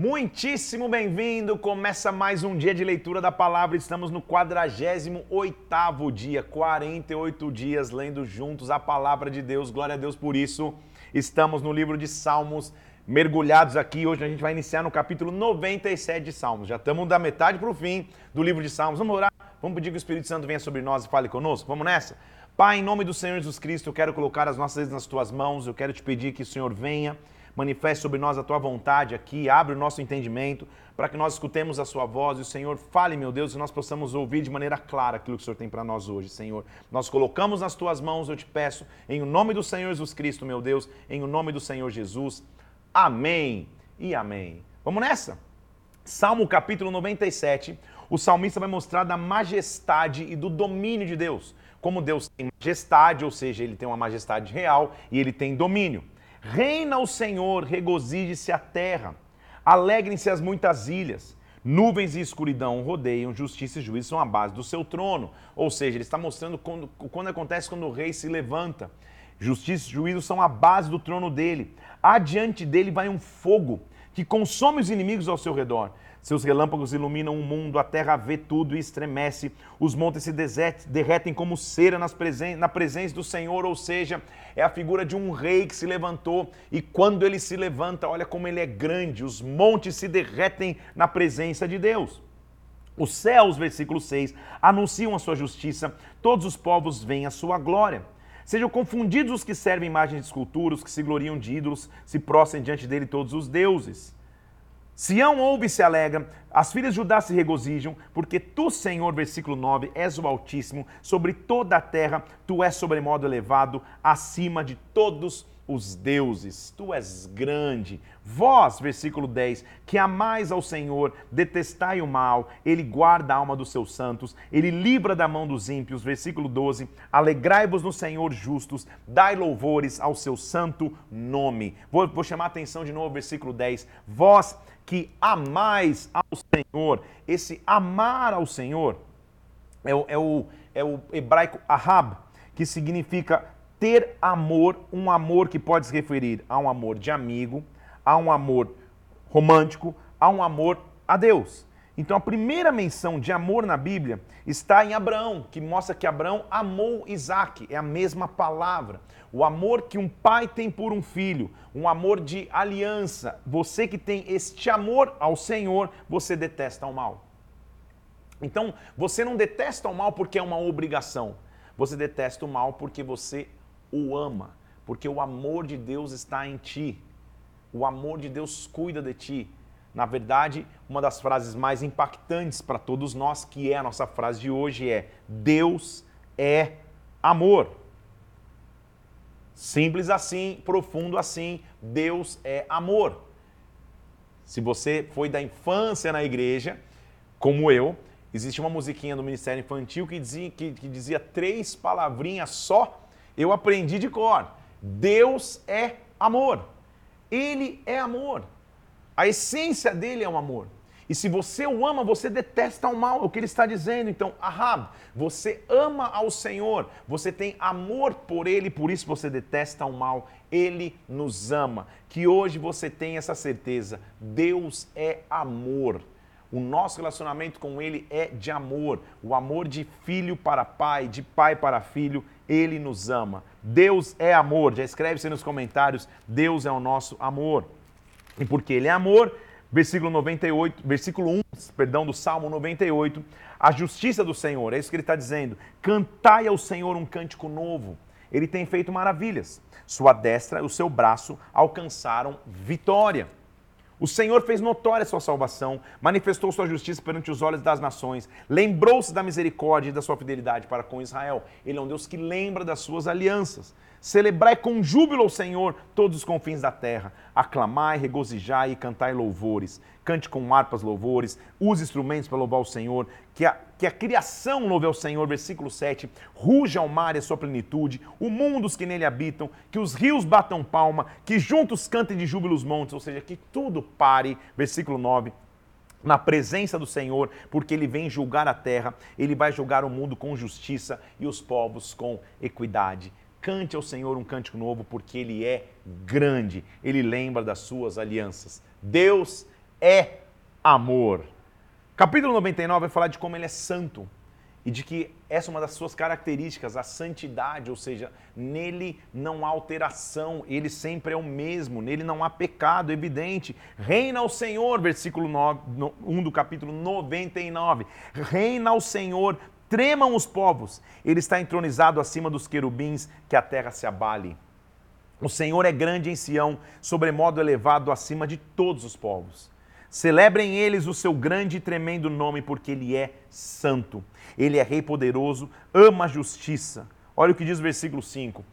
Muitíssimo bem-vindo! Começa mais um dia de leitura da palavra. Estamos no 48º dia, 48 dias lendo juntos a palavra de Deus. Glória a Deus por isso. Estamos no livro de Salmos, mergulhados aqui. Hoje a gente vai iniciar no capítulo 97 de Salmos. Já estamos da metade para o fim do livro de Salmos. Vamos orar? Vamos pedir que o Espírito Santo venha sobre nós e fale conosco? Vamos nessa? Pai, em nome do Senhor Jesus Cristo, eu quero colocar as nossas vidas nas tuas mãos. Eu quero te pedir que o Senhor venha manifeste sobre nós a tua vontade aqui, abre o nosso entendimento para que nós escutemos a sua voz e o Senhor fale, meu Deus, e nós possamos ouvir de maneira clara aquilo que o Senhor tem para nós hoje, Senhor. Nós colocamos nas tuas mãos, eu te peço, em o nome do Senhor Jesus Cristo, meu Deus, em o nome do Senhor Jesus. Amém e amém. Vamos nessa? Salmo capítulo 97, o salmista vai mostrar da majestade e do domínio de Deus. Como Deus tem majestade, ou seja, ele tem uma majestade real e ele tem domínio. Reina o Senhor, regozije-se a terra, alegrem-se as muitas ilhas. Nuvens e escuridão rodeiam, justiça e juízo são a base do seu trono. Ou seja, ele está mostrando quando, quando acontece quando o rei se levanta. Justiça e juízo são a base do trono dele. Adiante dele vai um fogo que consome os inimigos ao seu redor. Seus relâmpagos iluminam o mundo, a terra vê tudo e estremece. Os montes se derretem como cera presen na presença do Senhor, ou seja, é a figura de um rei que se levantou e quando ele se levanta, olha como ele é grande, os montes se derretem na presença de Deus. Os céus, versículo 6, anunciam a sua justiça, todos os povos veem a sua glória. Sejam confundidos os que servem imagens de esculturas, que se gloriam de ídolos, se prostrem diante dele todos os deuses. Sião ouve e se alegra, as filhas de Judá se regozijam, porque tu, Senhor, versículo 9, és o Altíssimo, sobre toda a terra, tu és sobremodo elevado, acima de todos os deuses. Tu és grande. Vós, versículo 10, que amais ao Senhor, detestai o mal, ele guarda a alma dos seus santos, ele livra da mão dos ímpios. Versículo 12, alegrai-vos no Senhor justos, dai louvores ao seu santo nome. Vou, vou chamar a atenção de novo, versículo 10. Vós que amais ao Senhor. Esse amar ao Senhor é o, é o, é o hebraico ahab, que significa ter amor, um amor que pode se referir a um amor de amigo, a um amor romântico, a um amor a Deus. Então a primeira menção de amor na Bíblia está em Abraão, que mostra que Abraão amou Isaac, é a mesma palavra. O amor que um pai tem por um filho, um amor de aliança. Você que tem este amor ao Senhor, você detesta o mal. Então, você não detesta o mal porque é uma obrigação. Você detesta o mal porque você o ama, porque o amor de Deus está em ti. O amor de Deus cuida de ti. Na verdade, uma das frases mais impactantes para todos nós, que é a nossa frase de hoje, é: Deus é amor. Simples assim, profundo assim, Deus é amor. Se você foi da infância na igreja, como eu, existe uma musiquinha do Ministério Infantil que dizia, que, que dizia três palavrinhas só. Eu aprendi de cor. Deus é amor. Ele é amor. A essência dele é o amor. E se você o ama, você detesta o mal, é o que ele está dizendo. Então, Ahab, você ama ao Senhor, você tem amor por ele, por isso você detesta o mal. Ele nos ama. Que hoje você tenha essa certeza. Deus é amor. O nosso relacionamento com Ele é de amor, o amor de filho para pai, de pai para filho, Ele nos ama. Deus é amor, já escreve-se nos comentários: Deus é o nosso amor. E porque ele é amor, versículo 98, versículo 1, perdão, do Salmo 98, a justiça do Senhor, é isso que ele está dizendo. Cantai ao Senhor um cântico novo. Ele tem feito maravilhas. Sua destra e o seu braço alcançaram vitória. O Senhor fez notória sua salvação, manifestou sua justiça perante os olhos das nações, lembrou-se da misericórdia e da sua fidelidade para com Israel. Ele é um Deus que lembra das suas alianças. Celebrai com júbilo ao Senhor todos os confins da terra. Aclamai, regozijai e cantai louvores. Cante com harpas louvores, use instrumentos para louvar o Senhor. Que a, que a criação louve ao Senhor, versículo 7. Ruja ao mar e a sua plenitude, o mundo os que nele habitam. Que os rios batam palma, que juntos cantem de júbilo os montes. Ou seja, que tudo pare, versículo 9 na presença do Senhor, porque ele vem julgar a terra, ele vai julgar o mundo com justiça e os povos com equidade. Cante ao Senhor um cântico novo, porque Ele é grande, Ele lembra das suas alianças. Deus é amor. Capítulo 99 vai falar de como ele é santo e de que essa é uma das suas características, a santidade, ou seja, nele não há alteração, ele sempre é o mesmo, nele não há pecado evidente. Reina o Senhor, versículo 9, 1 do capítulo 99. Reina o Senhor, tremam os povos, ele está entronizado acima dos querubins, que a terra se abale. O Senhor é grande em Sião, sobremodo elevado acima de todos os povos. Celebrem eles o seu grande e tremendo nome, porque ele é santo. Ele é rei poderoso, ama a justiça. Olha o que diz o versículo 5.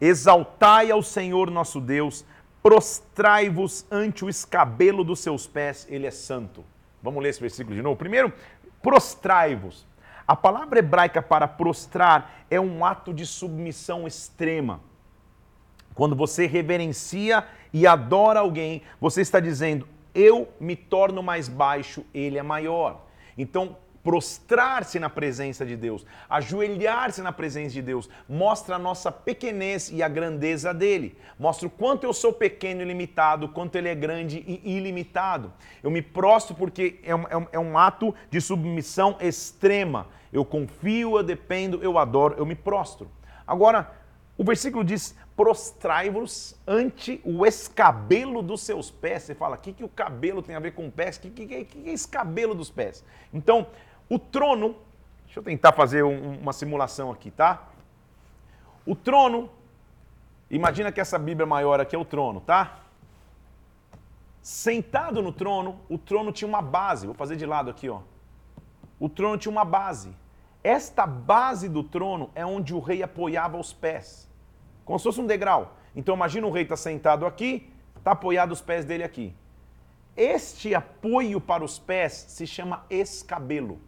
Exaltai ao Senhor nosso Deus, prostrai-vos ante o escabelo dos seus pés, ele é santo. Vamos ler esse versículo de novo. Primeiro, prostrai-vos. A palavra hebraica para prostrar é um ato de submissão extrema. Quando você reverencia e adora alguém, você está dizendo: eu me torno mais baixo, ele é maior. Então, prostrar-se na presença de Deus, ajoelhar-se na presença de Deus, mostra a nossa pequenez e a grandeza dele. Mostra o quanto eu sou pequeno e limitado, quanto ele é grande e ilimitado. Eu me prostro porque é um, é um, é um ato de submissão extrema. Eu confio, eu dependo, eu adoro, eu me prostro. Agora, o versículo diz: prostrai-vos ante o escabelo dos seus pés. Você fala, o que, que o cabelo tem a ver com pés? O que, que, que, é esse cabelo dos pés? Então, o trono, deixa eu tentar fazer um, uma simulação aqui, tá? O trono, imagina que essa Bíblia maior aqui é o trono, tá? Sentado no trono, o trono tinha uma base. Vou fazer de lado aqui, ó. O trono tinha uma base. Esta base do trono é onde o rei apoiava os pés como se fosse um degrau. Então imagina o rei está sentado aqui, está apoiado os pés dele aqui. Este apoio para os pés se chama escabelo.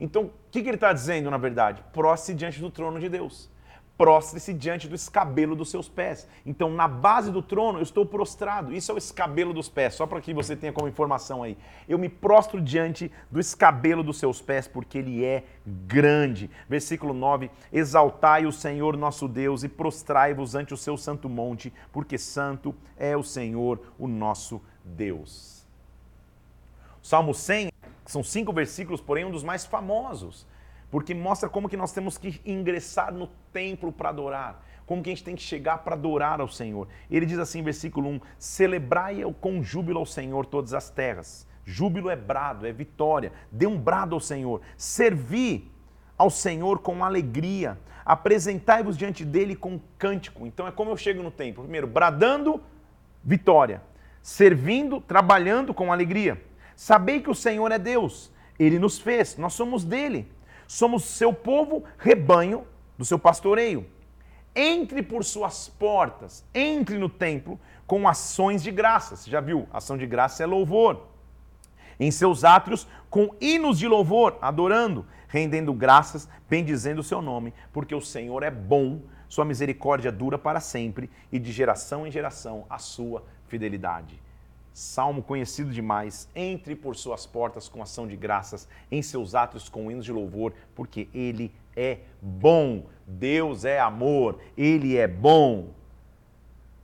Então, o que, que ele está dizendo, na verdade? Prostre diante do trono de Deus prostre-se diante do escabelo dos seus pés. Então, na base do trono, eu estou prostrado. Isso é o escabelo dos pés, só para que você tenha como informação aí. Eu me prostro diante do escabelo dos seus pés, porque ele é grande. Versículo 9: Exaltai o Senhor nosso Deus e prostrai-vos ante o seu santo monte, porque santo é o Senhor, o nosso Deus. Salmo 100 são cinco versículos, porém um dos mais famosos porque mostra como que nós temos que ingressar no templo para adorar, como que a gente tem que chegar para adorar ao Senhor. Ele diz assim, versículo 1: Celebrai com júbilo ao Senhor todas as terras. Júbilo é brado, é vitória. Dê um brado ao Senhor. Servi ao Senhor com alegria. Apresentai-vos diante dele com cântico. Então é como eu chego no templo. Primeiro, bradando vitória. Servindo, trabalhando com alegria. Sabei que o Senhor é Deus. Ele nos fez, nós somos dele. Somos seu povo, rebanho do seu pastoreio. Entre por suas portas, entre no templo com ações de graça. Você já viu? Ação de graça é louvor. Em seus átrios, com hinos de louvor, adorando, rendendo graças, bendizendo o seu nome, porque o Senhor é bom, sua misericórdia dura para sempre e de geração em geração a sua fidelidade. Salmo conhecido demais, entre por suas portas com ação de graças, em seus atos com hinos de louvor, porque ele é bom. Deus é amor, ele é bom.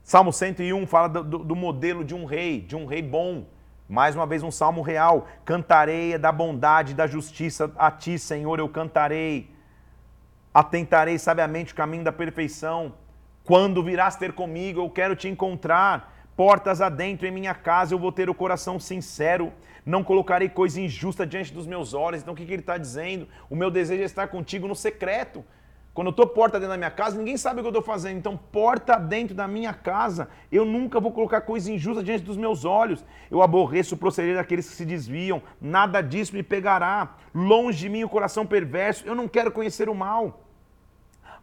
Salmo 101 fala do, do, modelo de um rei, de um rei bom. Mais uma vez, um salmo real. Cantarei da bondade da justiça a ti, Senhor, eu cantarei. Atentarei sabiamente o caminho da perfeição. Quando virás ter comigo, eu quero te encontrar portas adentro em minha casa, eu vou ter o coração sincero, não colocarei coisa injusta diante dos meus olhos. Então o que, que ele está dizendo? O meu desejo é estar contigo no secreto. Quando eu estou porta dentro da minha casa, ninguém sabe o que eu estou fazendo. Então, porta dentro da minha casa, eu nunca vou colocar coisa injusta diante dos meus olhos. Eu aborreço o proceder daqueles que se desviam. Nada disso me pegará. Longe de mim o coração perverso. Eu não quero conhecer o mal.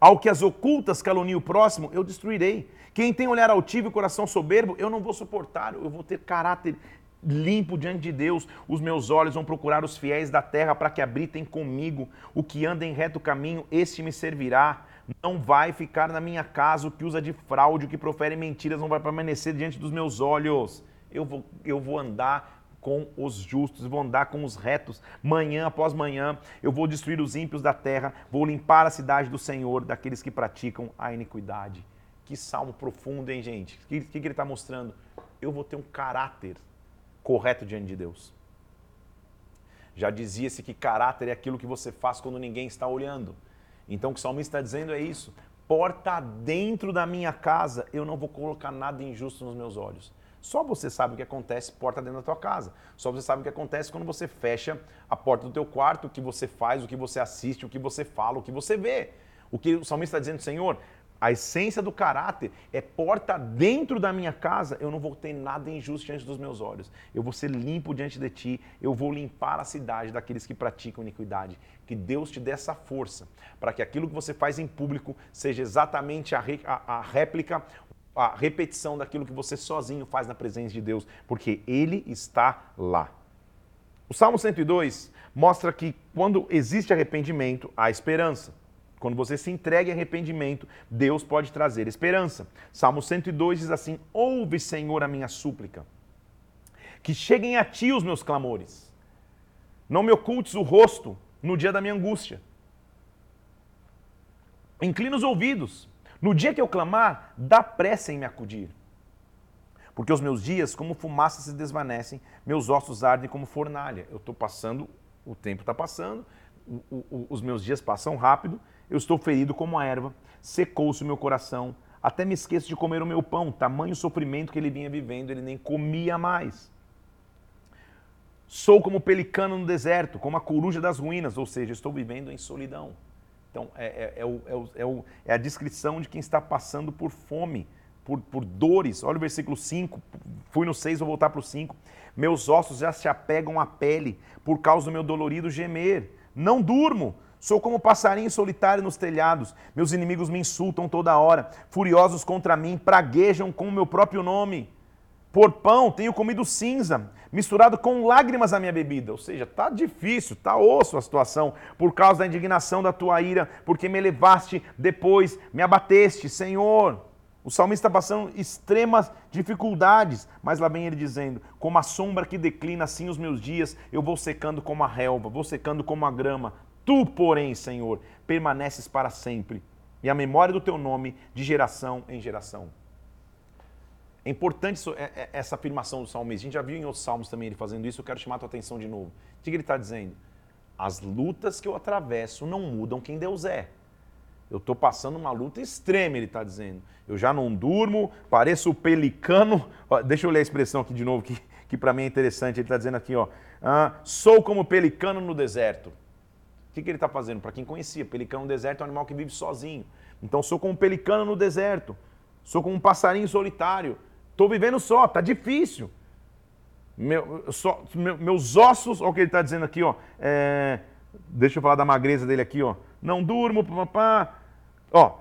Ao que as ocultas calunia o próximo, eu destruirei. Quem tem olhar altivo e coração soberbo, eu não vou suportar, eu vou ter caráter limpo diante de Deus. Os meus olhos vão procurar os fiéis da terra para que habitem comigo. O que anda em reto caminho, este me servirá. Não vai ficar na minha casa o que usa de fraude, o que profere mentiras, não vai permanecer diante dos meus olhos. Eu vou, eu vou andar com os justos, vou andar com os retos. Manhã após manhã eu vou destruir os ímpios da terra, vou limpar a cidade do Senhor, daqueles que praticam a iniquidade. Que salmo profundo, hein, gente? O que, que ele está mostrando? Eu vou ter um caráter correto diante de Deus. Já dizia-se que caráter é aquilo que você faz quando ninguém está olhando. Então o que o salmista está dizendo é isso. Porta dentro da minha casa, eu não vou colocar nada injusto nos meus olhos. Só você sabe o que acontece porta dentro da tua casa. Só você sabe o que acontece quando você fecha a porta do teu quarto, o que você faz, o que você assiste, o que você fala, o que você vê. O que o salmista está dizendo, Senhor, a essência do caráter é porta dentro da minha casa, eu não vou ter nada injusto diante dos meus olhos. Eu vou ser limpo diante de ti, eu vou limpar a cidade daqueles que praticam iniquidade. Que Deus te dê essa força para que aquilo que você faz em público seja exatamente a, a, a réplica, a repetição daquilo que você sozinho faz na presença de Deus, porque Ele está lá. O Salmo 102 mostra que quando existe arrependimento, há esperança. Quando você se entrega em arrependimento, Deus pode trazer esperança. Salmo 102 diz assim: Ouve, Senhor, a minha súplica. Que cheguem a ti os meus clamores. Não me ocultes o rosto no dia da minha angústia. Inclina os ouvidos. No dia que eu clamar, dá pressa em me acudir. Porque os meus dias, como fumaça, se desvanecem, meus ossos ardem como fornalha. Eu estou passando, o tempo está passando, o, o, os meus dias passam rápido eu estou ferido como a erva, secou-se o meu coração, até me esqueço de comer o meu pão, tamanho sofrimento que ele vinha vivendo, ele nem comia mais. Sou como pelicano no deserto, como a coruja das ruínas, ou seja, estou vivendo em solidão. Então, é, é, é, o, é, o, é, a descrição de quem está passando por fome, por, por dores. Olha o versículo 5, fui no 6, vou voltar para o 5. Meus ossos já se apegam à pele, por causa do meu dolorido gemer. Não durmo, Sou como passarinho solitário nos telhados. Meus inimigos me insultam toda hora. Furiosos contra mim, praguejam com o meu próprio nome. Por pão tenho comido cinza, misturado com lágrimas a minha bebida. Ou seja, tá difícil, tá osso a situação, por causa da indignação da tua ira, porque me levaste depois, me abateste, Senhor. O salmista está passando extremas dificuldades, mas lá vem ele dizendo: Como a sombra que declina, assim os meus dias, eu vou secando como a relva, vou secando como a grama. Tu, porém, Senhor, permaneces para sempre, e a memória do teu nome de geração em geração. É importante é, é, essa afirmação do salmista. A gente já viu em outros salmos também ele fazendo isso, eu quero chamar a tua atenção de novo. O que ele está dizendo? As lutas que eu atravesso não mudam quem Deus é. Eu estou passando uma luta extrema, ele está dizendo. Eu já não durmo, pareço o pelicano. deixa eu ler a expressão aqui de novo, que, que para mim é interessante. Ele está dizendo aqui, ó, ah, sou como pelicano no deserto. Que, que ele está fazendo? Para quem conhecia, pelicano no deserto é um animal que vive sozinho. Então sou como um pelicano no deserto. Sou como um passarinho solitário. Estou vivendo só, está difícil. Meu, só, meu, meus ossos, olha o que ele está dizendo aqui, ó. É, deixa eu falar da magreza dele aqui, ó. Não durmo, papá. Ó,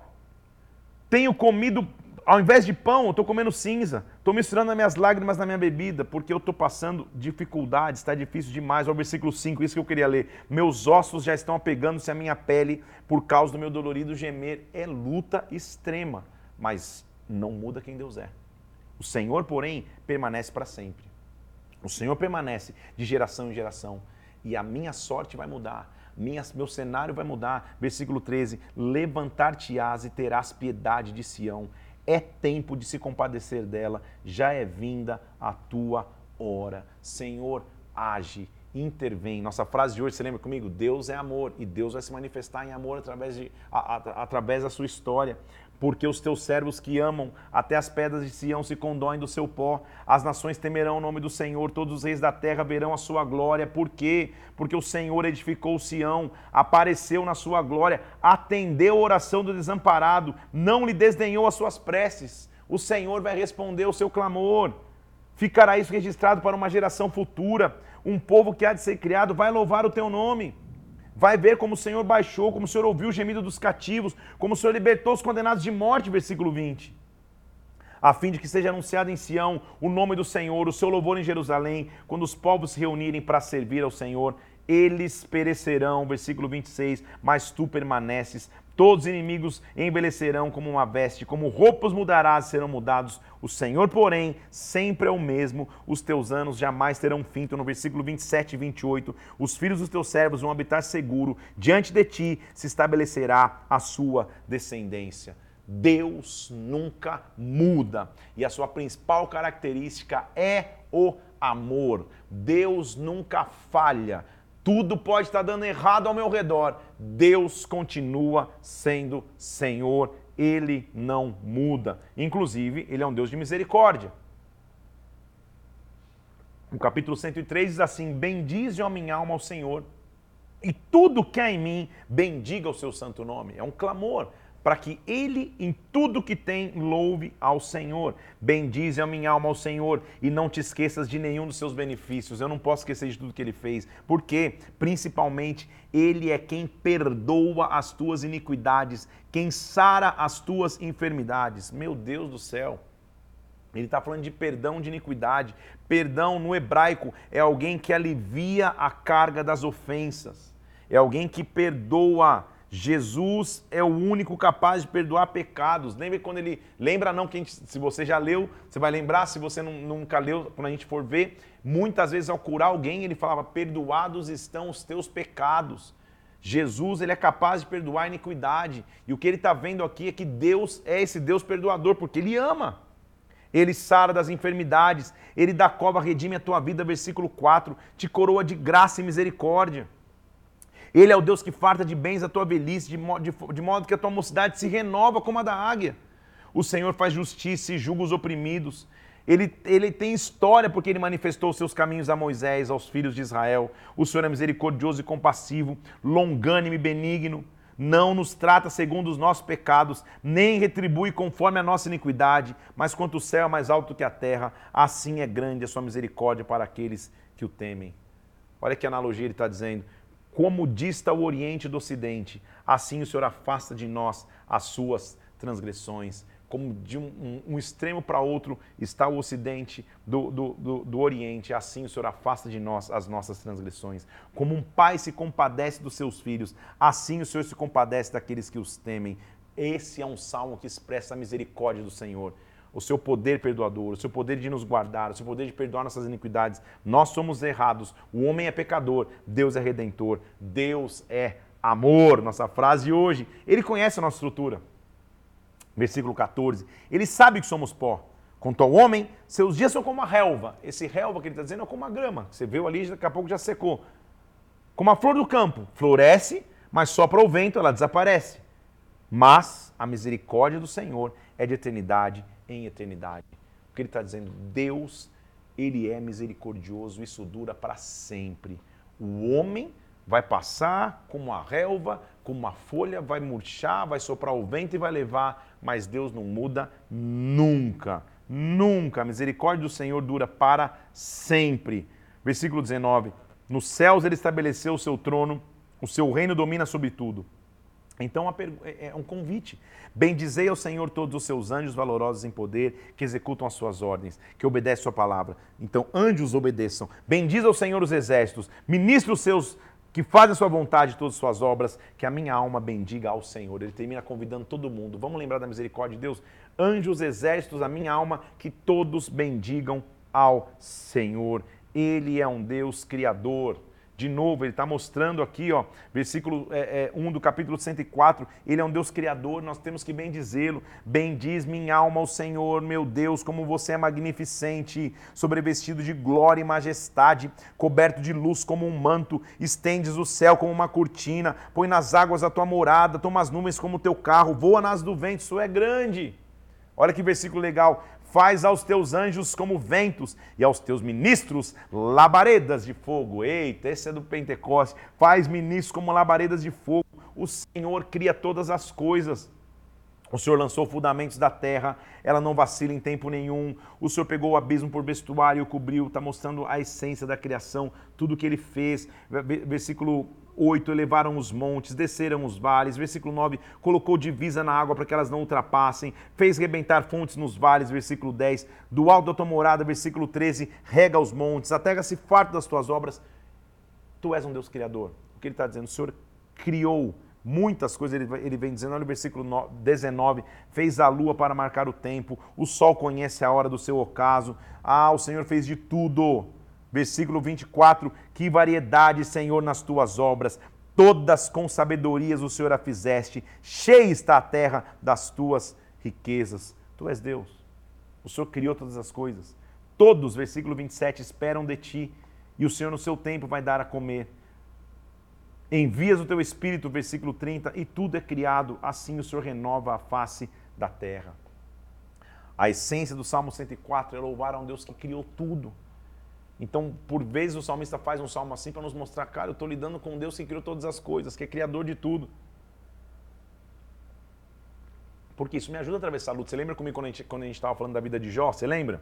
tenho comido ao invés de pão, eu estou comendo cinza. Estou misturando as minhas lágrimas na minha bebida, porque eu estou passando dificuldades, está difícil demais. Olha o versículo 5, isso que eu queria ler. Meus ossos já estão apegando-se à minha pele por causa do meu dolorido gemer. É luta extrema, mas não muda quem Deus é. O Senhor, porém, permanece para sempre. O Senhor permanece de geração em geração. E a minha sorte vai mudar minha, meu cenário vai mudar. Versículo 13: Levantar-te-ás e terás piedade de Sião é tempo de se compadecer dela, já é vinda a tua hora. Senhor, age, intervém. Nossa frase de hoje, você lembra comigo? Deus é amor e Deus vai se manifestar em amor através, de, a, a, através da sua história porque os teus servos que amam, até as pedras de Sião se condoem do seu pó. As nações temerão o nome do Senhor, todos os reis da terra verão a sua glória. Por quê? Porque o Senhor edificou Sião, apareceu na sua glória, atendeu a oração do desamparado, não lhe desdenhou as suas preces. O Senhor vai responder o seu clamor. Ficará isso registrado para uma geração futura. Um povo que há de ser criado vai louvar o teu nome vai ver como o Senhor baixou, como o Senhor ouviu o gemido dos cativos, como o Senhor libertou os condenados de morte, versículo 20. A fim de que seja anunciado em Sião o nome do Senhor, o seu louvor em Jerusalém, quando os povos se reunirem para servir ao Senhor, eles perecerão, versículo 26, mas tu permaneces Todos os inimigos envelhecerão como uma veste, como roupas mudarás e serão mudados. O Senhor, porém, sempre é o mesmo. Os teus anos jamais terão fim. Então, no versículo 27 e 28, os filhos dos teus servos vão habitar seguro. Diante de ti se estabelecerá a sua descendência. Deus nunca muda. E a sua principal característica é o amor. Deus nunca falha. Tudo pode estar dando errado ao meu redor. Deus continua sendo Senhor. Ele não muda. Inclusive, Ele é um Deus de misericórdia. No capítulo 103 diz assim: Bendize a minha alma ao Senhor, e tudo que há em mim, bendiga o seu santo nome. É um clamor para que ele, em tudo que tem, louve ao Senhor. Bendize a minha alma ao Senhor e não te esqueças de nenhum dos seus benefícios. Eu não posso esquecer de tudo que ele fez, porque, principalmente, ele é quem perdoa as tuas iniquidades, quem sara as tuas enfermidades. Meu Deus do céu. Ele está falando de perdão de iniquidade. Perdão no hebraico é alguém que alivia a carga das ofensas, é alguém que perdoa. Jesus é o único capaz de perdoar pecados. Lembra quando ele. Lembra não, que gente, se você já leu, você vai lembrar, se você não, nunca leu, quando a gente for ver, muitas vezes ao curar alguém, ele falava: Perdoados estão os teus pecados. Jesus ele é capaz de perdoar a iniquidade. E o que ele está vendo aqui é que Deus é esse Deus perdoador, porque ele ama. Ele sara das enfermidades, ele da cova redime a tua vida, versículo 4, te coroa de graça e misericórdia. Ele é o Deus que farta de bens a tua velhice, de modo, de, de modo que a tua mocidade se renova como a da águia. O Senhor faz justiça e julga os oprimidos. Ele, ele tem história porque ele manifestou os seus caminhos a Moisés, aos filhos de Israel. O Senhor é misericordioso e compassivo, longânimo e benigno não nos trata segundo os nossos pecados, nem retribui conforme a nossa iniquidade, mas quanto o céu é mais alto que a terra, assim é grande a sua misericórdia para aqueles que o temem. Olha que analogia ele está dizendo. Como dista o Oriente do Ocidente, assim o Senhor afasta de nós as suas transgressões como de um, um, um extremo para outro está o ocidente do, do, do, do, Oriente, assim o Senhor afasta de nós as nossas transgressões. Como um pai se compadece dos seus filhos, assim o Senhor se compadece daqueles que os temem. Esse é um salmo que expressa a misericórdia do Senhor, o seu poder perdoador, o seu poder de nos guardar, o seu poder de perdoar nossas iniquidades. Nós somos errados, o homem é pecador, Deus é redentor, Deus é amor. Nossa frase hoje, ele conhece a nossa estrutura versículo 14. Ele sabe que somos pó. Quanto ao homem, seus dias são como a relva. Esse relva que ele está dizendo é como a grama. Você viu ali, daqui a pouco já secou. Como a flor do campo, floresce, mas só para o vento ela desaparece. Mas a misericórdia do Senhor é de eternidade em eternidade. O que ele está dizendo? Deus, ele é misericordioso, isso dura para sempre. O homem vai passar como a relva, como uma folha, vai murchar, vai soprar o vento e vai levar mas Deus não muda nunca. Nunca. A misericórdia do Senhor dura para sempre. Versículo 19: Nos céus ele estabeleceu o seu trono, o seu reino domina sobre tudo. Então é, é um convite. Bendizei ao Senhor todos os seus anjos valorosos em poder, que executam as suas ordens, que obedecem a sua palavra. Então, anjos obedeçam. Bendiz ao Senhor os exércitos, ministre os seus que fazem a sua vontade todas as suas obras, que a minha alma bendiga ao Senhor. Ele termina convidando todo mundo. Vamos lembrar da misericórdia de Deus? Anjos, exércitos, a minha alma, que todos bendigam ao Senhor. Ele é um Deus criador. De novo, ele está mostrando aqui, ó, versículo é, é, 1 do capítulo 104, ele é um Deus criador, nós temos que bendizê-lo. Bendiz minha alma ao Senhor, meu Deus, como você é magnificente, sobrevestido de glória e majestade, coberto de luz como um manto, estendes o céu como uma cortina, põe nas águas a tua morada, toma as nuvens como o teu carro, voa nas do vento, isso é grande. Olha que versículo legal. Faz aos teus anjos como ventos e aos teus ministros labaredas de fogo. Eita, esse é do Pentecoste. Faz ministros como labaredas de fogo. O Senhor cria todas as coisas. O Senhor lançou fundamentos da terra, ela não vacila em tempo nenhum. O Senhor pegou o abismo por vestuário e o cobriu, está mostrando a essência da criação, tudo que ele fez. Versículo 8, elevaram os montes, desceram os vales. Versículo 9, colocou divisa na água para que elas não ultrapassem. Fez rebentar fontes nos vales. Versículo 10, do alto da tua morada. Versículo 13, rega os montes. A terra se farta das tuas obras. Tu és um Deus criador. O que ele está dizendo? O Senhor criou muitas coisas. Ele, ele vem dizendo, olha o versículo 19: fez a lua para marcar o tempo, o sol conhece a hora do seu ocaso. Ah, o Senhor fez de tudo Versículo 24: Que variedade, Senhor, nas tuas obras, todas com sabedorias o Senhor a fizeste, cheia está a terra das tuas riquezas. Tu és Deus. O Senhor criou todas as coisas. Todos, versículo 27, esperam de ti, e o Senhor no seu tempo vai dar a comer. Envias o teu espírito, versículo 30, e tudo é criado, assim o Senhor renova a face da terra. A essência do Salmo 104 é louvar a um Deus que criou tudo. Então, por vezes, o salmista faz um salmo assim para nos mostrar, cara, eu estou lidando com Deus que criou todas as coisas, que é criador de tudo. Porque isso me ajuda a atravessar a luta. Você lembra comigo quando a gente estava falando da vida de Jó? Você lembra?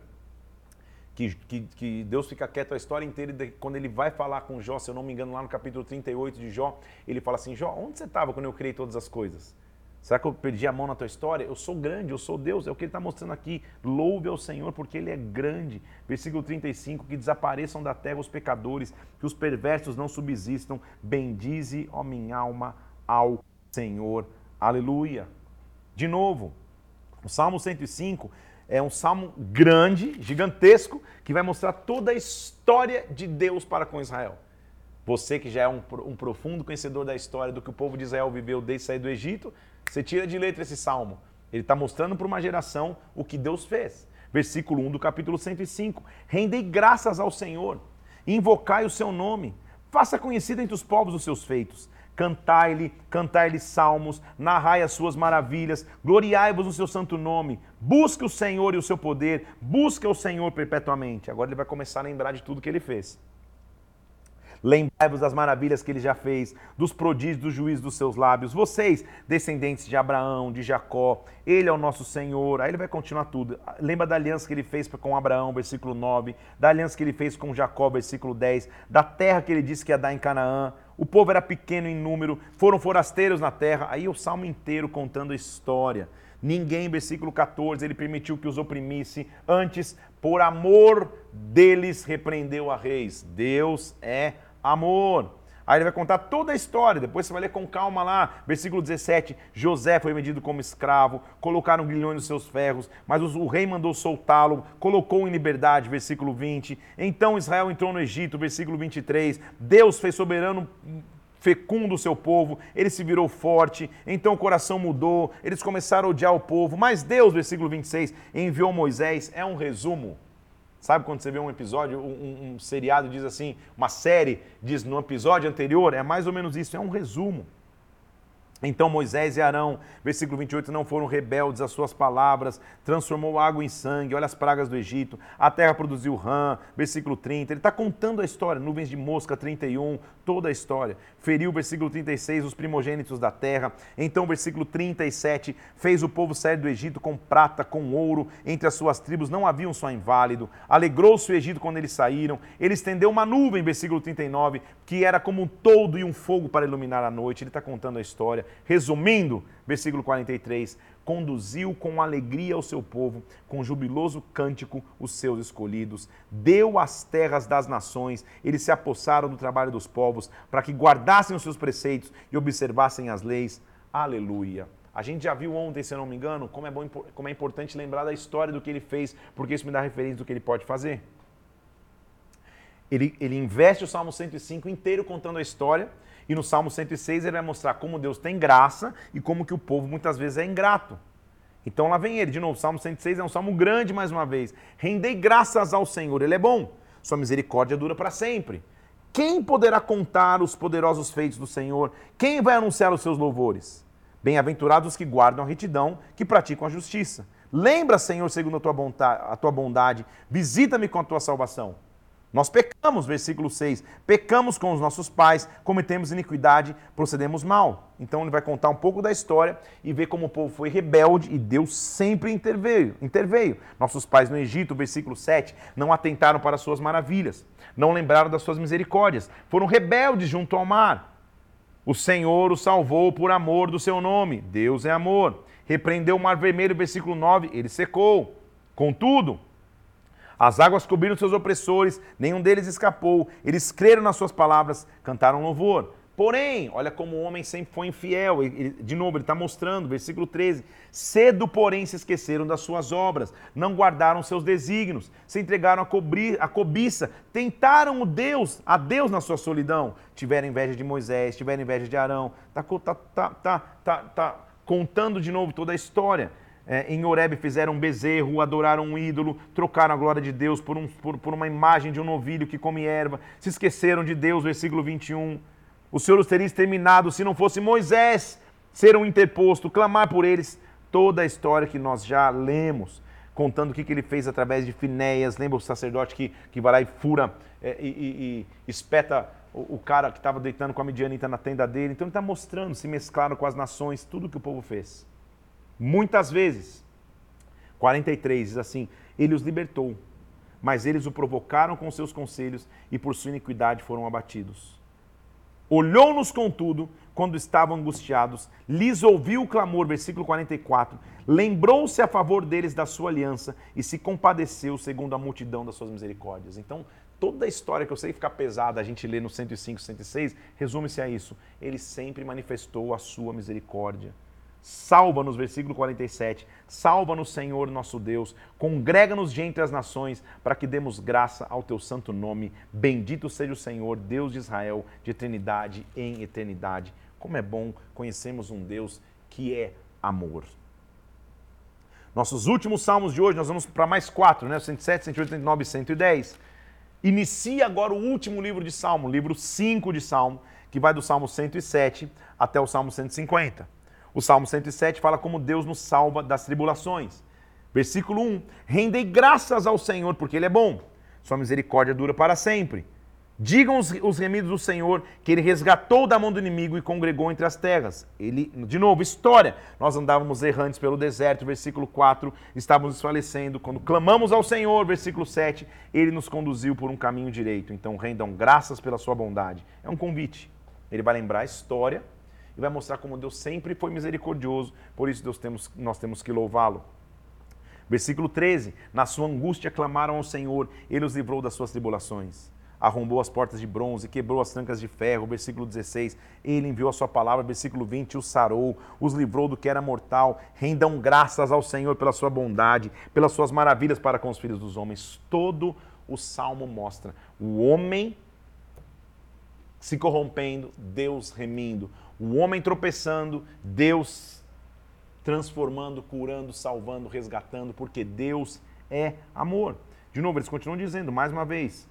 Que, que, que, Deus fica quieto a história inteira e quando ele vai falar com Jó, se eu não me engano, lá no capítulo 38 de Jó, ele fala assim: Jó, onde você estava quando eu criei todas as coisas? Será que eu perdi a mão na tua história? Eu sou grande, eu sou Deus. É o que ele está mostrando aqui. Louve ao Senhor, porque Ele é grande. Versículo 35: Que desapareçam da terra os pecadores, que os perversos não subsistam. Bendize, ó minha alma, ao Senhor. Aleluia. De novo, o Salmo 105 é um salmo grande, gigantesco, que vai mostrar toda a história de Deus para com Israel. Você que já é um, um profundo conhecedor da história do que o povo de Israel viveu desde sair do Egito, você tira de letra esse salmo. Ele está mostrando para uma geração o que Deus fez. Versículo 1 do capítulo 105. Rendei graças ao Senhor, invocai o seu nome, faça conhecido entre os povos os seus feitos. Cantai-lhe, cantai-lhe salmos, narrai as suas maravilhas, gloriai-vos no seu santo nome, busque o Senhor e o seu poder, busque o Senhor perpetuamente. Agora ele vai começar a lembrar de tudo que ele fez. Lembrai-vos das maravilhas que ele já fez, dos prodígios do juízo dos seus lábios. Vocês, descendentes de Abraão, de Jacó, ele é o nosso Senhor. Aí ele vai continuar tudo. Lembra da aliança que ele fez com Abraão, versículo 9, da aliança que ele fez com Jacó, versículo 10, da terra que ele disse que ia dar em Canaã. O povo era pequeno em número, foram forasteiros na terra. Aí o salmo inteiro contando a história. Ninguém, versículo 14, ele permitiu que os oprimisse, antes, por amor deles, repreendeu a reis. Deus é amor. Aí ele vai contar toda a história, depois você vai ler com calma lá, versículo 17: José foi vendido como escravo, colocaram grilhões nos seus ferros, mas o rei mandou soltá-lo, colocou em liberdade, versículo 20. Então Israel entrou no Egito, versículo 23. Deus fez soberano fecundo o seu povo, ele se virou forte, então o coração mudou, eles começaram a odiar o povo, mas Deus, versículo 26, enviou Moisés, é um resumo Sabe quando você vê um episódio, um, um seriado diz assim, uma série diz no episódio anterior? É mais ou menos isso, é um resumo. Então Moisés e Arão, versículo 28, não foram rebeldes às suas palavras, transformou água em sangue, olha as pragas do Egito, a terra produziu rã, versículo 30, ele está contando a história, nuvens de mosca, 31, toda a história. Feriu, versículo 36, os primogênitos da terra. Então, versículo 37, fez o povo sair do Egito com prata, com ouro, entre as suas tribos não havia um só inválido. Alegrou-se o Egito quando eles saíram. Ele estendeu uma nuvem, versículo 39, que era como um todo e um fogo para iluminar a noite. Ele está contando a história. Resumindo, versículo 43, conduziu com alegria o seu povo, com jubiloso cântico os seus escolhidos, deu as terras das nações, eles se apossaram do trabalho dos povos, para que guardassem os seus preceitos e observassem as leis. Aleluia. A gente já viu ontem, se eu não me engano, como é, bom, como é importante lembrar da história do que ele fez, porque isso me dá referência do que ele pode fazer. Ele, ele investe o Salmo 105 inteiro contando a história, e no Salmo 106 ele vai mostrar como Deus tem graça e como que o povo muitas vezes é ingrato. Então lá vem ele, de novo, Salmo 106 é um salmo grande mais uma vez. Rendei graças ao Senhor, ele é bom, sua misericórdia dura para sempre. Quem poderá contar os poderosos feitos do Senhor? Quem vai anunciar os seus louvores? Bem-aventurados os que guardam a retidão, que praticam a justiça. Lembra, Senhor, segundo a tua bondade, visita-me com a tua salvação. Nós pecamos, versículo 6. Pecamos com os nossos pais, cometemos iniquidade, procedemos mal. Então ele vai contar um pouco da história e ver como o povo foi rebelde e Deus sempre interveio. interveio. Nossos pais no Egito, versículo 7, não atentaram para as suas maravilhas, não lembraram das suas misericórdias, foram rebeldes junto ao mar. O Senhor o salvou por amor do seu nome. Deus é amor. Repreendeu o mar vermelho, versículo 9, ele secou. Contudo, as águas cobriram seus opressores, nenhum deles escapou. Eles creram nas suas palavras, cantaram louvor. Porém, olha como o homem sempre foi infiel. De novo, ele está mostrando, versículo 13: Cedo, porém, se esqueceram das suas obras, não guardaram seus desígnios, se entregaram a, cobrir, a cobiça, tentaram o Deus, a Deus na sua solidão. Tiveram inveja de Moisés, tiveram inveja de Arão. Está tá, tá, tá, tá, tá contando de novo toda a história. É, em Horeb fizeram um bezerro, adoraram um ídolo, trocaram a glória de Deus por, um, por, por uma imagem de um novilho que come erva, se esqueceram de Deus, versículo 21. O Senhor os teria exterminado se não fosse Moisés ser um interposto, clamar por eles. Toda a história que nós já lemos, contando o que, que ele fez através de Finéias. Lembra o sacerdote que, que vai lá e fura é, e, e, e espeta o, o cara que estava deitando com a midianita na tenda dele. Então ele está mostrando, se mesclaram com as nações, tudo que o povo fez. Muitas vezes. 43 diz assim: Ele os libertou, mas eles o provocaram com seus conselhos e por sua iniquidade foram abatidos. Olhou-nos, contudo, quando estavam angustiados, lhes ouviu o clamor, versículo 44, lembrou-se a favor deles da sua aliança e se compadeceu segundo a multidão das suas misericórdias. Então, toda a história que eu sei ficar pesada, a gente lê no 105, 106, resume-se a isso. Ele sempre manifestou a sua misericórdia. Salva-nos, versículo 47. Salva-nos, Senhor nosso Deus. Congrega-nos de entre as nações, para que demos graça ao teu santo nome. Bendito seja o Senhor, Deus de Israel, de eternidade em eternidade. Como é bom conhecermos um Deus que é amor. Nossos últimos salmos de hoje, nós vamos para mais quatro, né? 107, 108, 109 e 110. Inicia agora o último livro de Salmo, livro 5 de Salmo, que vai do Salmo 107 até o Salmo 150. O Salmo 107 fala como Deus nos salva das tribulações. Versículo 1: Rendei graças ao Senhor, porque Ele é bom, Sua misericórdia dura para sempre. Digam os, os remidos do Senhor que Ele resgatou da mão do inimigo e congregou entre as terras. Ele, de novo, história. Nós andávamos errantes pelo deserto, versículo 4, estávamos desfalecendo. Quando clamamos ao Senhor, versículo 7, Ele nos conduziu por um caminho direito. Então rendam graças pela Sua bondade. É um convite. Ele vai lembrar a história e vai mostrar como Deus sempre foi misericordioso, por isso Deus temos, nós temos que louvá-lo. Versículo 13: Na sua angústia clamaram ao Senhor, ele os livrou das suas tribulações. Arrombou as portas de bronze, quebrou as trancas de ferro. Versículo 16: Ele enviou a sua palavra. Versículo 20: Os sarou, os livrou do que era mortal. Rendam graças ao Senhor pela sua bondade, pelas suas maravilhas para com os filhos dos homens. Todo o salmo mostra o homem se corrompendo, Deus remindo o homem tropeçando, Deus transformando, curando, salvando, resgatando, porque Deus é amor. De novo, eles continuam dizendo, mais uma vez,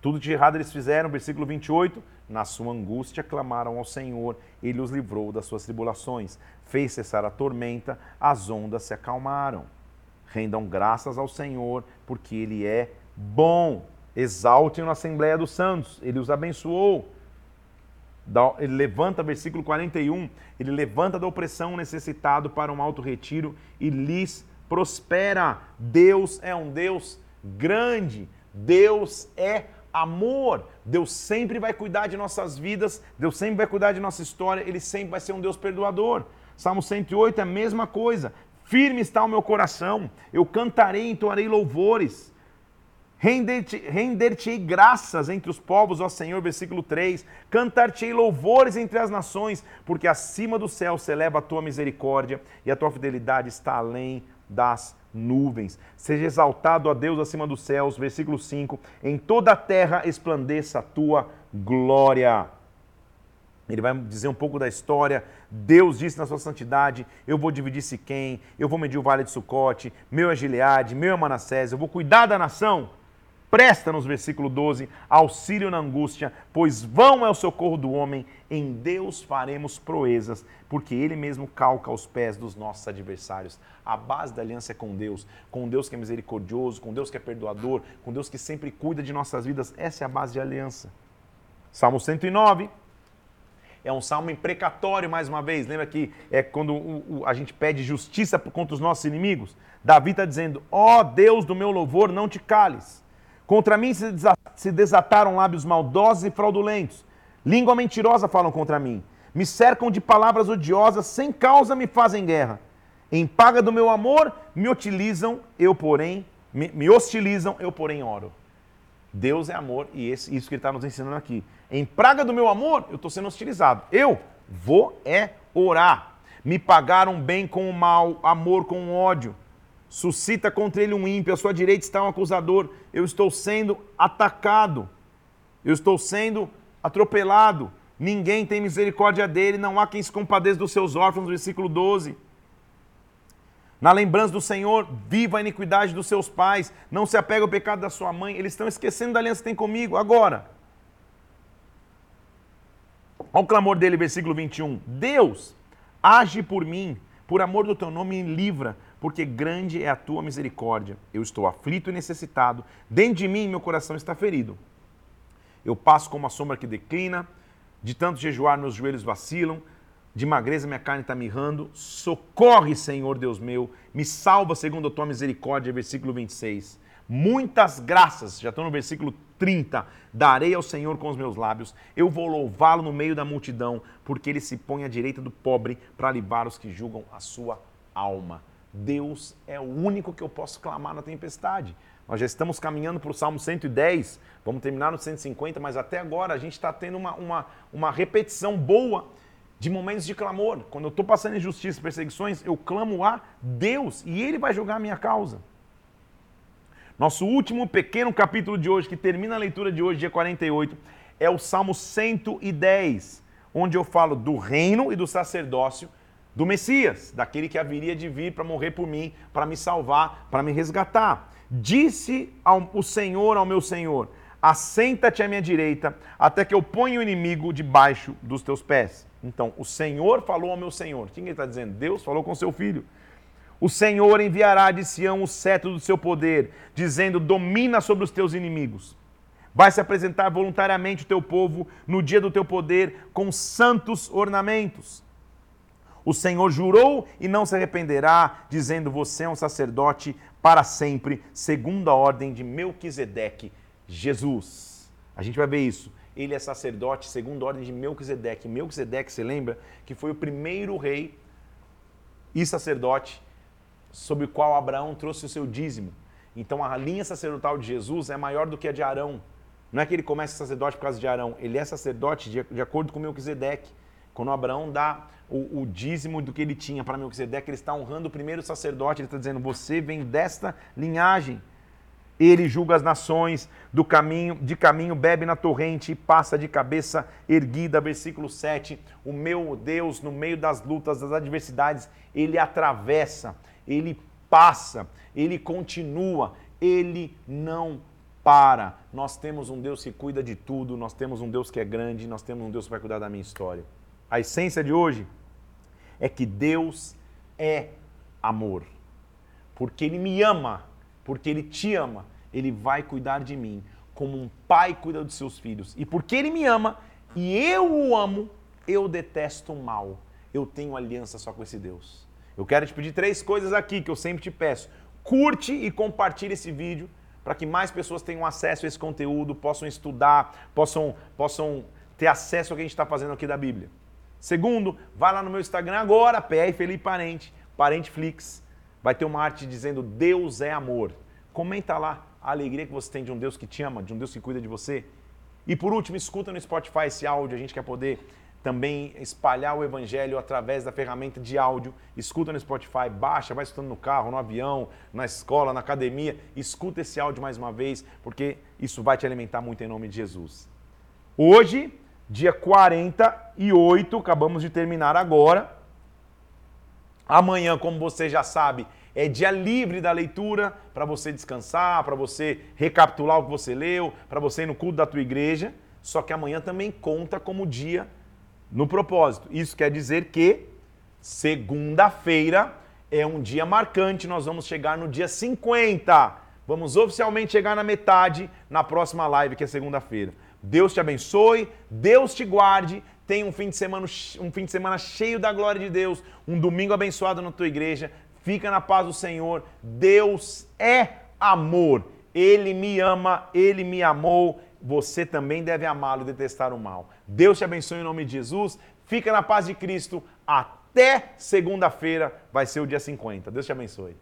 tudo de errado eles fizeram, versículo 28, na sua angústia clamaram ao Senhor, ele os livrou das suas tribulações, fez cessar a tormenta, as ondas se acalmaram. Rendam graças ao Senhor, porque ele é bom. Exaltem na Assembleia dos Santos, ele os abençoou ele levanta, versículo 41, ele levanta da opressão necessitado para um alto retiro e lhes prospera. Deus é um Deus grande, Deus é amor. Deus sempre vai cuidar de nossas vidas, Deus sempre vai cuidar de nossa história, ele sempre vai ser um Deus perdoador. Salmo 108 é a mesma coisa. Firme está o meu coração, eu cantarei e entoarei louvores. Render-te-ei graças entre os povos, ó Senhor, versículo 3. Cantar-te-ei louvores entre as nações, porque acima do céu se eleva a tua misericórdia e a tua fidelidade está além das nuvens. Seja exaltado a Deus acima dos céus, versículo 5. Em toda a terra esplandeça a tua glória. Ele vai dizer um pouco da história. Deus disse na sua santidade: Eu vou dividir Siquém, eu vou medir o vale de Sucote, meu é Gileade, meu é Manassés, eu vou cuidar da nação. Presta-nos, versículo 12, auxílio na angústia, pois vão é o socorro do homem, em Deus faremos proezas, porque Ele mesmo calca os pés dos nossos adversários. A base da aliança é com Deus, com Deus que é misericordioso, com Deus que é perdoador, com Deus que sempre cuida de nossas vidas. Essa é a base de aliança. Salmo 109, é um salmo imprecatório, mais uma vez. Lembra que é quando a gente pede justiça contra os nossos inimigos? Davi está dizendo: Ó oh, Deus do meu louvor, não te cales. Contra mim se desataram lábios maldosos e fraudulentos. Língua mentirosa falam contra mim. Me cercam de palavras odiosas, sem causa me fazem guerra. Em paga do meu amor, me utilizam, eu porém, me, me hostilizam, eu porém oro. Deus é amor e esse, isso que ele está nos ensinando aqui. Em praga do meu amor, eu estou sendo hostilizado. Eu vou é orar. Me pagaram bem com o mal, amor com o ódio suscita contra ele um ímpio, à sua direita está um acusador. Eu estou sendo atacado, eu estou sendo atropelado. Ninguém tem misericórdia dele, não há quem se compadeça dos seus órfãos, versículo 12. Na lembrança do Senhor, viva a iniquidade dos seus pais, não se apega ao pecado da sua mãe. Eles estão esquecendo da aliança que tem comigo. Agora, olha o clamor dele, versículo 21. Deus, age por mim, por amor do teu nome me livra, porque grande é a tua misericórdia. Eu estou aflito e necessitado, dentro de mim meu coração está ferido. Eu passo como a sombra que declina, de tanto jejuar meus joelhos vacilam, de magreza minha carne está mirrando. Socorre, Senhor Deus meu, me salva segundo a tua misericórdia, versículo 26. Muitas graças, já estou no versículo 30. Darei ao Senhor com os meus lábios, eu vou louvá-lo no meio da multidão, porque ele se põe à direita do pobre para livrar os que julgam a sua alma. Deus é o único que eu posso clamar na tempestade. Nós já estamos caminhando para o Salmo 110, vamos terminar no 150, mas até agora a gente está tendo uma, uma, uma repetição boa de momentos de clamor. Quando eu estou passando injustiça e perseguições, eu clamo a Deus e Ele vai julgar a minha causa. Nosso último pequeno capítulo de hoje, que termina a leitura de hoje, dia 48, é o Salmo 110, onde eu falo do reino e do sacerdócio do Messias, daquele que haveria de vir para morrer por mim, para me salvar, para me resgatar. Disse ao, o Senhor ao meu Senhor: Assenta-te à minha direita, até que eu ponha o inimigo debaixo dos teus pés. Então, o Senhor falou ao meu Senhor. Quem está dizendo? Deus falou com seu filho. O Senhor enviará de Sião o cetro do seu poder, dizendo: Domina sobre os teus inimigos. Vai se apresentar voluntariamente o teu povo no dia do teu poder com santos ornamentos. O Senhor jurou e não se arrependerá, dizendo: Você é um sacerdote para sempre, segundo a ordem de Melquisedeque, Jesus. A gente vai ver isso ele é sacerdote segundo a ordem de Melquisedeque. Melquisedeque, você lembra que foi o primeiro rei e sacerdote sobre o qual Abraão trouxe o seu dízimo. Então a linha sacerdotal de Jesus é maior do que a de Arão. Não é que ele comece sacerdote por causa de Arão, ele é sacerdote de, de acordo com Melquisedeque. Quando Abraão dá o, o dízimo do que ele tinha para Melquisedeque, ele está honrando o primeiro sacerdote, ele está dizendo: Você vem desta linhagem. Ele julga as nações do caminho, de caminho bebe na torrente e passa de cabeça erguida. Versículo 7. O meu Deus, no meio das lutas, das adversidades, ele atravessa, ele passa, ele continua, ele não para. Nós temos um Deus que cuida de tudo, nós temos um Deus que é grande, nós temos um Deus que vai cuidar da minha história. A essência de hoje é que Deus é amor. Porque ele me ama, porque ele te ama, ele vai cuidar de mim como um pai cuida dos seus filhos. E porque ele me ama e eu o amo, eu detesto o mal. Eu tenho aliança só com esse Deus. Eu quero te pedir três coisas aqui que eu sempre te peço. Curte e compartilhe esse vídeo para que mais pessoas tenham acesso a esse conteúdo, possam estudar, possam, possam ter acesso ao que a gente está fazendo aqui da Bíblia. Segundo, vai lá no meu Instagram agora, PR Felipe Parente, Parenteflix. Vai ter uma arte dizendo Deus é amor. Comenta lá, a alegria que você tem de um Deus que te ama, de um Deus que cuida de você. E por último, escuta no Spotify esse áudio, a gente quer poder também espalhar o evangelho através da ferramenta de áudio. Escuta no Spotify, baixa, vai escutando no carro, no avião, na escola, na academia. Escuta esse áudio mais uma vez, porque isso vai te alimentar muito em nome de Jesus. Hoje, dia 48, acabamos de terminar agora. Amanhã, como você já sabe, é dia livre da leitura para você descansar, para você recapitular o que você leu, para você ir no culto da tua igreja. Só que amanhã também conta como dia no propósito. Isso quer dizer que segunda-feira é um dia marcante, nós vamos chegar no dia 50. Vamos oficialmente chegar na metade na próxima live, que é segunda-feira. Deus te abençoe, Deus te guarde, tenha um fim de semana, um fim de semana cheio da glória de Deus, um domingo abençoado na tua igreja. Fica na paz do Senhor. Deus é amor. Ele me ama, ele me amou. Você também deve amá-lo e detestar o mal. Deus te abençoe em nome de Jesus. Fica na paz de Cristo. Até segunda-feira vai ser o dia 50. Deus te abençoe.